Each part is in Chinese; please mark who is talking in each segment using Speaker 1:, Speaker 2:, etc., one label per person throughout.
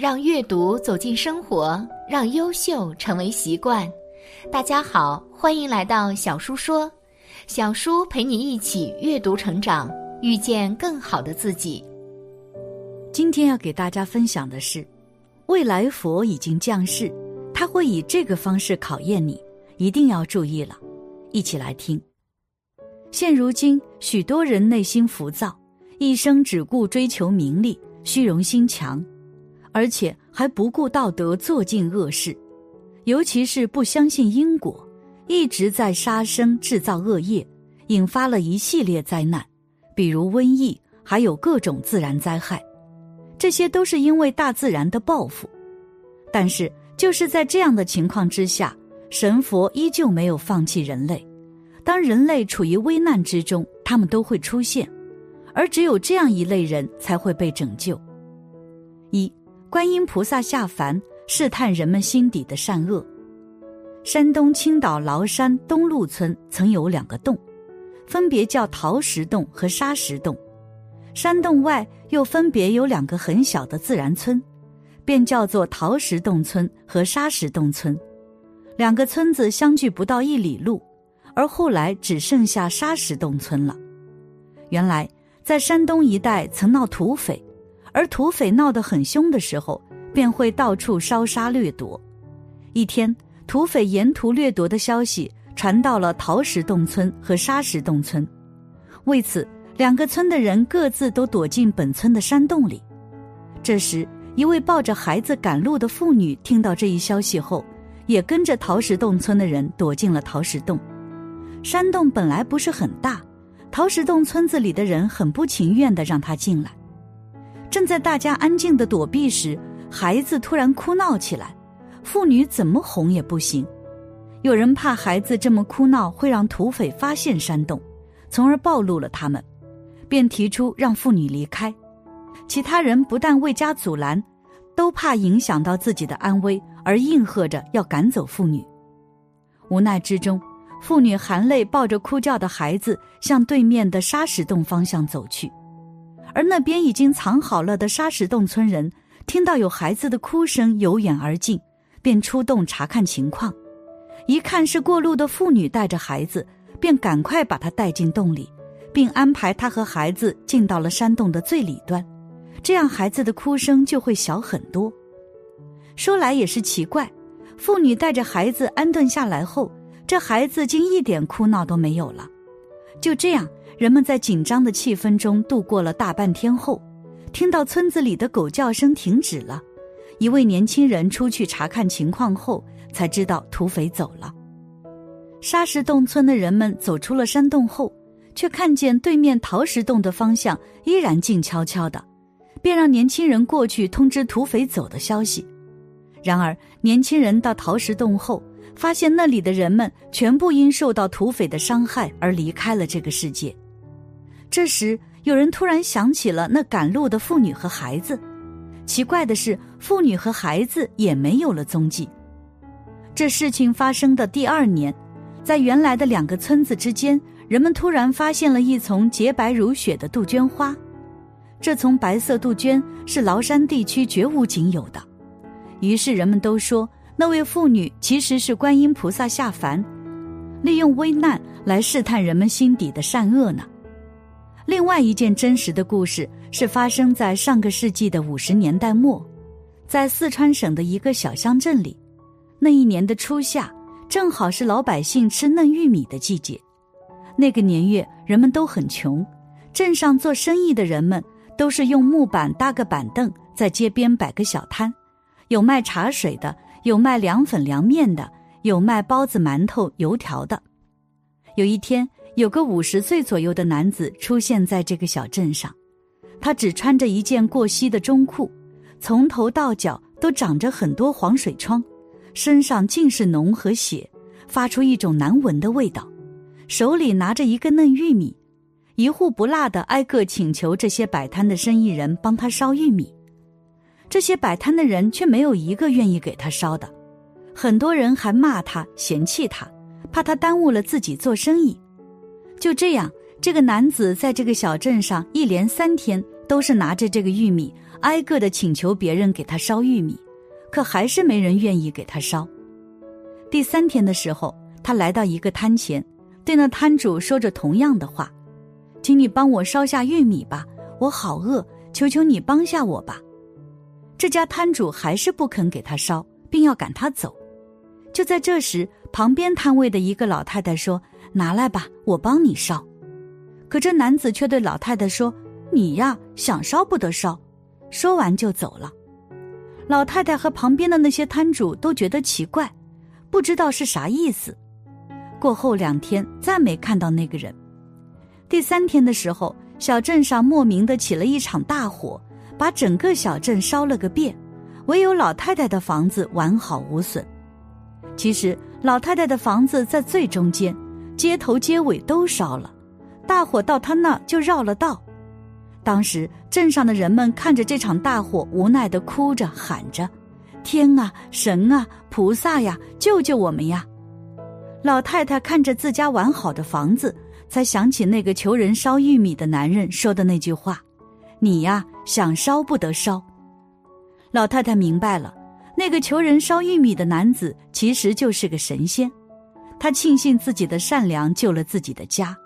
Speaker 1: 让阅读走进生活，让优秀成为习惯。大家好，欢迎来到小叔说，小叔陪你一起阅读成长，遇见更好的自己。
Speaker 2: 今天要给大家分享的是，未来佛已经降世，他会以这个方式考验你，一定要注意了。一起来听。现如今，许多人内心浮躁，一生只顾追求名利，虚荣心强，而且还不顾道德，做尽恶事。尤其是不相信因果，一直在杀生、制造恶业，引发了一系列灾难，比如瘟疫，还有各种自然灾害。这些都是因为大自然的报复。但是，就是在这样的情况之下，神佛依旧没有放弃人类。当人类处于危难之中，他们都会出现，而只有这样一类人才会被拯救。观音菩萨下凡试探人们心底的善恶。山东青岛崂山东路村曾有两个洞，分别叫桃石洞和沙石洞。山洞外又分别有两个很小的自然村，便叫做桃石洞村和沙石洞村。两个村子相距不到一里路。而后来只剩下沙石洞村了。原来在山东一带曾闹土匪，而土匪闹得很凶的时候，便会到处烧杀掠夺。一天，土匪沿途掠夺的消息传到了桃石洞村和沙石洞村，为此，两个村的人各自都躲进本村的山洞里。这时，一位抱着孩子赶路的妇女听到这一消息后，也跟着桃石洞村的人躲进了桃石洞。山洞本来不是很大，桃石洞村子里的人很不情愿的让他进来。正在大家安静的躲避时，孩子突然哭闹起来，妇女怎么哄也不行。有人怕孩子这么哭闹会让土匪发现山洞，从而暴露了他们，便提出让妇女离开。其他人不但未加阻拦，都怕影响到自己的安危，而应和着要赶走妇女。无奈之中。妇女含泪抱着哭叫的孩子，向对面的沙石洞方向走去，而那边已经藏好了的沙石洞村人听到有孩子的哭声由远而近，便出动查看情况。一看是过路的妇女带着孩子，便赶快把她带进洞里，并安排他和孩子进到了山洞的最里端，这样孩子的哭声就会小很多。说来也是奇怪，妇女带着孩子安顿下来后。这孩子竟一点哭闹都没有了。就这样，人们在紧张的气氛中度过了大半天后，听到村子里的狗叫声停止了。一位年轻人出去查看情况后，才知道土匪走了。沙石洞村的人们走出了山洞后，却看见对面桃石洞的方向依然静悄悄的，便让年轻人过去通知土匪走的消息。然而，年轻人到桃石洞后。发现那里的人们全部因受到土匪的伤害而离开了这个世界。这时，有人突然想起了那赶路的妇女和孩子。奇怪的是，妇女和孩子也没有了踪迹。这事情发生的第二年，在原来的两个村子之间，人们突然发现了一丛洁白如雪的杜鹃花。这丛白色杜鹃是崂山地区绝无仅有的，于是人们都说。那位妇女其实是观音菩萨下凡，利用危难来试探人们心底的善恶呢。另外一件真实的故事是发生在上个世纪的五十年代末，在四川省的一个小乡镇里，那一年的初夏正好是老百姓吃嫩玉米的季节。那个年月人们都很穷，镇上做生意的人们都是用木板搭个板凳，在街边摆个小摊，有卖茶水的。有卖凉粉凉面的，有卖包子馒头油条的。有一天，有个五十岁左右的男子出现在这个小镇上，他只穿着一件过膝的中裤，从头到脚都长着很多黄水疮，身上尽是脓和血，发出一种难闻的味道。手里拿着一个嫩玉米，一户不落的挨个请求这些摆摊的生意人帮他烧玉米。这些摆摊的人却没有一个愿意给他烧的，很多人还骂他、嫌弃他，怕他耽误了自己做生意。就这样，这个男子在这个小镇上一连三天都是拿着这个玉米，挨个的请求别人给他烧玉米，可还是没人愿意给他烧。第三天的时候，他来到一个摊前，对那摊主说着同样的话：“请你帮我烧下玉米吧，我好饿，求求你帮下我吧。”这家摊主还是不肯给他烧，并要赶他走。就在这时，旁边摊位的一个老太太说：“拿来吧，我帮你烧。”可这男子却对老太太说：“你呀，想烧不得烧。”说完就走了。老太太和旁边的那些摊主都觉得奇怪。不知道是啥意思。过后两天再没看到那个人。第三天的时候，小镇上莫名的起了一场大火，把整个小镇烧了个遍，唯有老太太的房子完好无损。其实老太太的房子在最中间，街头街尾都烧了，大火到他那就绕了道。当时镇上的人们看着这场大火，无奈的哭着喊着。天啊，神啊，菩萨呀，救救我们呀！老太太看着自家完好的房子，才想起那个求人烧玉米的男人说的那句话：“你呀，想烧不得烧。”老太太明白了，那个求人烧玉米的男子其实就是个神仙。他庆幸自己的善良救了自己的家，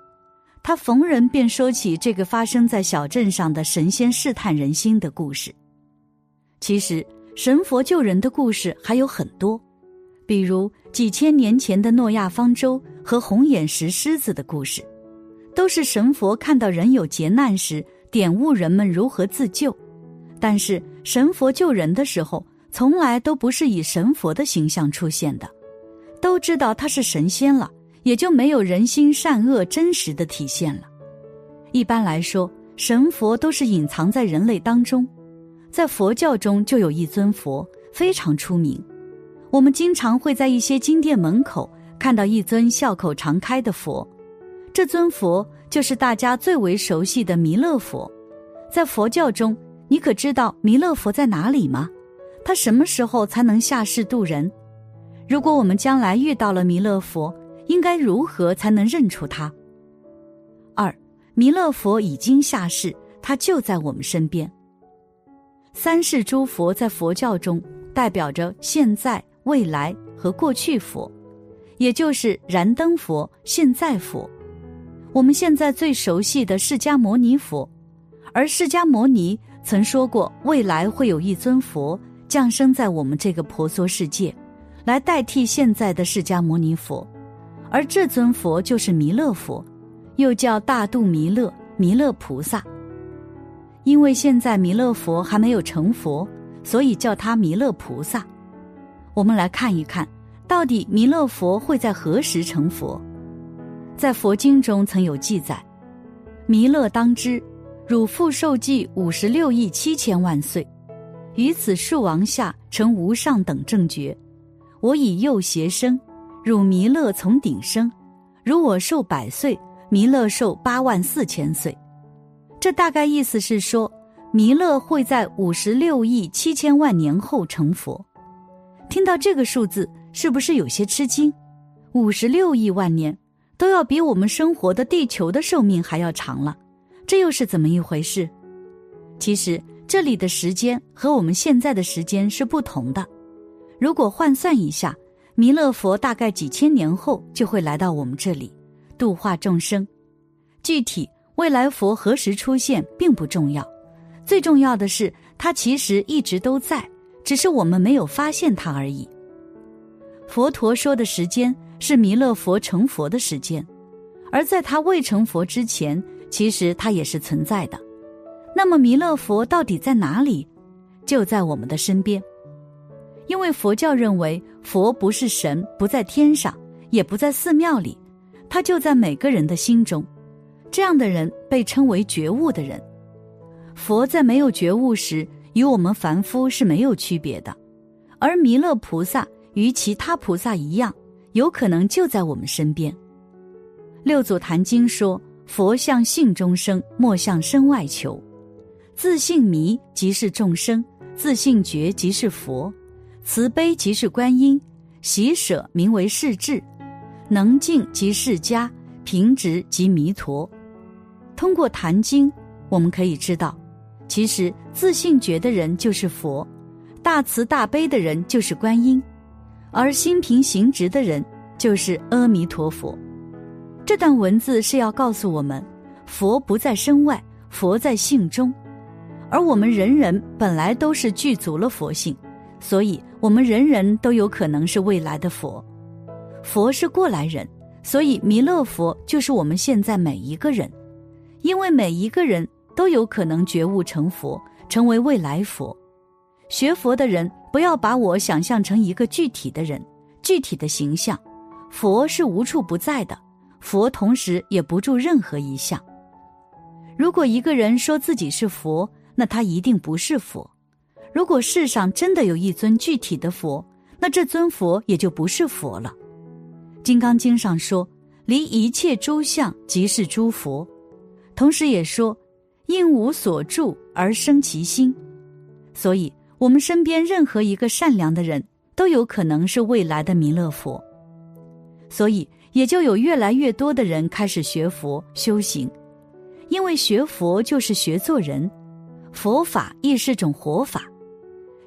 Speaker 2: 他逢人便说起这个发生在小镇上的神仙试探人心的故事。其实。神佛救人的故事还有很多，比如几千年前的诺亚方舟和红眼石狮子的故事，都是神佛看到人有劫难时点悟人们如何自救。但是神佛救人的时候，从来都不是以神佛的形象出现的，都知道他是神仙了，也就没有人心善恶真实的体现了。一般来说，神佛都是隐藏在人类当中。在佛教中就有一尊佛非常出名，我们经常会在一些金殿门口看到一尊笑口常开的佛，这尊佛就是大家最为熟悉的弥勒佛。在佛教中，你可知道弥勒佛在哪里吗？他什么时候才能下世度人？如果我们将来遇到了弥勒佛，应该如何才能认出他？二，弥勒佛已经下世，他就在我们身边。三世诸佛在佛教中代表着现在、未来和过去佛，也就是燃灯佛、现在佛。我们现在最熟悉的释迦牟尼佛，而释迦牟尼曾说过，未来会有一尊佛降生在我们这个婆娑世界，来代替现在的释迦牟尼佛，而这尊佛就是弥勒佛，又叫大肚弥勒、弥勒菩萨。因为现在弥勒佛还没有成佛，所以叫他弥勒菩萨。我们来看一看，到底弥勒佛会在何时成佛？在佛经中曾有记载：弥勒当知，汝父受记五十六亿七千万岁，于此树王下成无上等正觉。我以右邪生，汝弥勒从顶生。如我寿百岁，弥勒寿八万四千岁。这大概意思是说，弥勒会在五十六亿七千万年后成佛。听到这个数字，是不是有些吃惊？五十六亿万年都要比我们生活的地球的寿命还要长了，这又是怎么一回事？其实这里的时间和我们现在的时间是不同的。如果换算一下，弥勒佛大概几千年后就会来到我们这里，度化众生。具体。未来佛何时出现并不重要，最重要的是他其实一直都在，只是我们没有发现他而已。佛陀说的时间是弥勒佛成佛的时间，而在他未成佛之前，其实他也是存在的。那么弥勒佛到底在哪里？就在我们的身边。因为佛教认为佛不是神，不在天上，也不在寺庙里，他就在每个人的心中。这样的人被称为觉悟的人。佛在没有觉悟时，与我们凡夫是没有区别的，而弥勒菩萨与其他菩萨一样，有可能就在我们身边。六祖坛经说：“佛向性中生，莫向身外求。自性迷即是众生，自性觉即是佛，慈悲即是观音，喜舍名为世智，能静即释迦，平直即弥陀。”通过《坛经》，我们可以知道，其实自信觉的人就是佛，大慈大悲的人就是观音，而心平行直的人就是阿弥陀佛。这段文字是要告诉我们，佛不在身外，佛在性中，而我们人人本来都是具足了佛性，所以我们人人都有可能是未来的佛。佛是过来人，所以弥勒佛就是我们现在每一个人，因为每一个人都有可能觉悟成佛，成为未来佛。学佛的人不要把我想象成一个具体的人、具体的形象，佛是无处不在的，佛同时也不住任何一项。如果一个人说自己是佛，那他一定不是佛。如果世上真的有一尊具体的佛，那这尊佛也就不是佛了。《金刚经》上说：“离一切诸相，即是诸佛。”同时也说：“应无所住而生其心。”所以，我们身边任何一个善良的人都有可能是未来的弥勒佛。所以，也就有越来越多的人开始学佛修行，因为学佛就是学做人，佛法亦是种活法。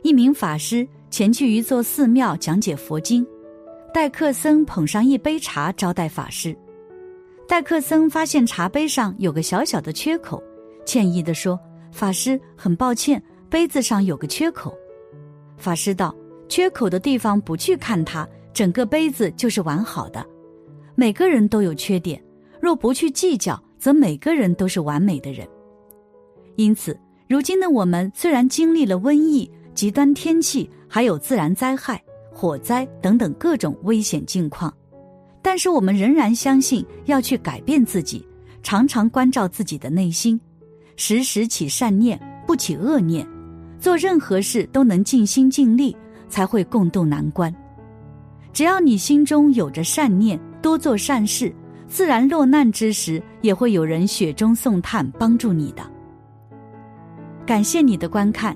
Speaker 2: 一名法师前去一座寺庙讲解佛经。待客僧捧上一杯茶招待法师，待客僧发现茶杯上有个小小的缺口，歉意地说：“法师，很抱歉，杯子上有个缺口。”法师道：“缺口的地方不去看它，整个杯子就是完好的。每个人都有缺点，若不去计较，则每个人都是完美的人。因此，如今的我们虽然经历了瘟疫、极端天气，还有自然灾害。”火灾等等各种危险境况，但是我们仍然相信要去改变自己，常常关照自己的内心，时时起善念，不起恶念，做任何事都能尽心尽力，才会共度难关。只要你心中有着善念，多做善事，自然落难之时也会有人雪中送炭帮助你的。感谢你的观看，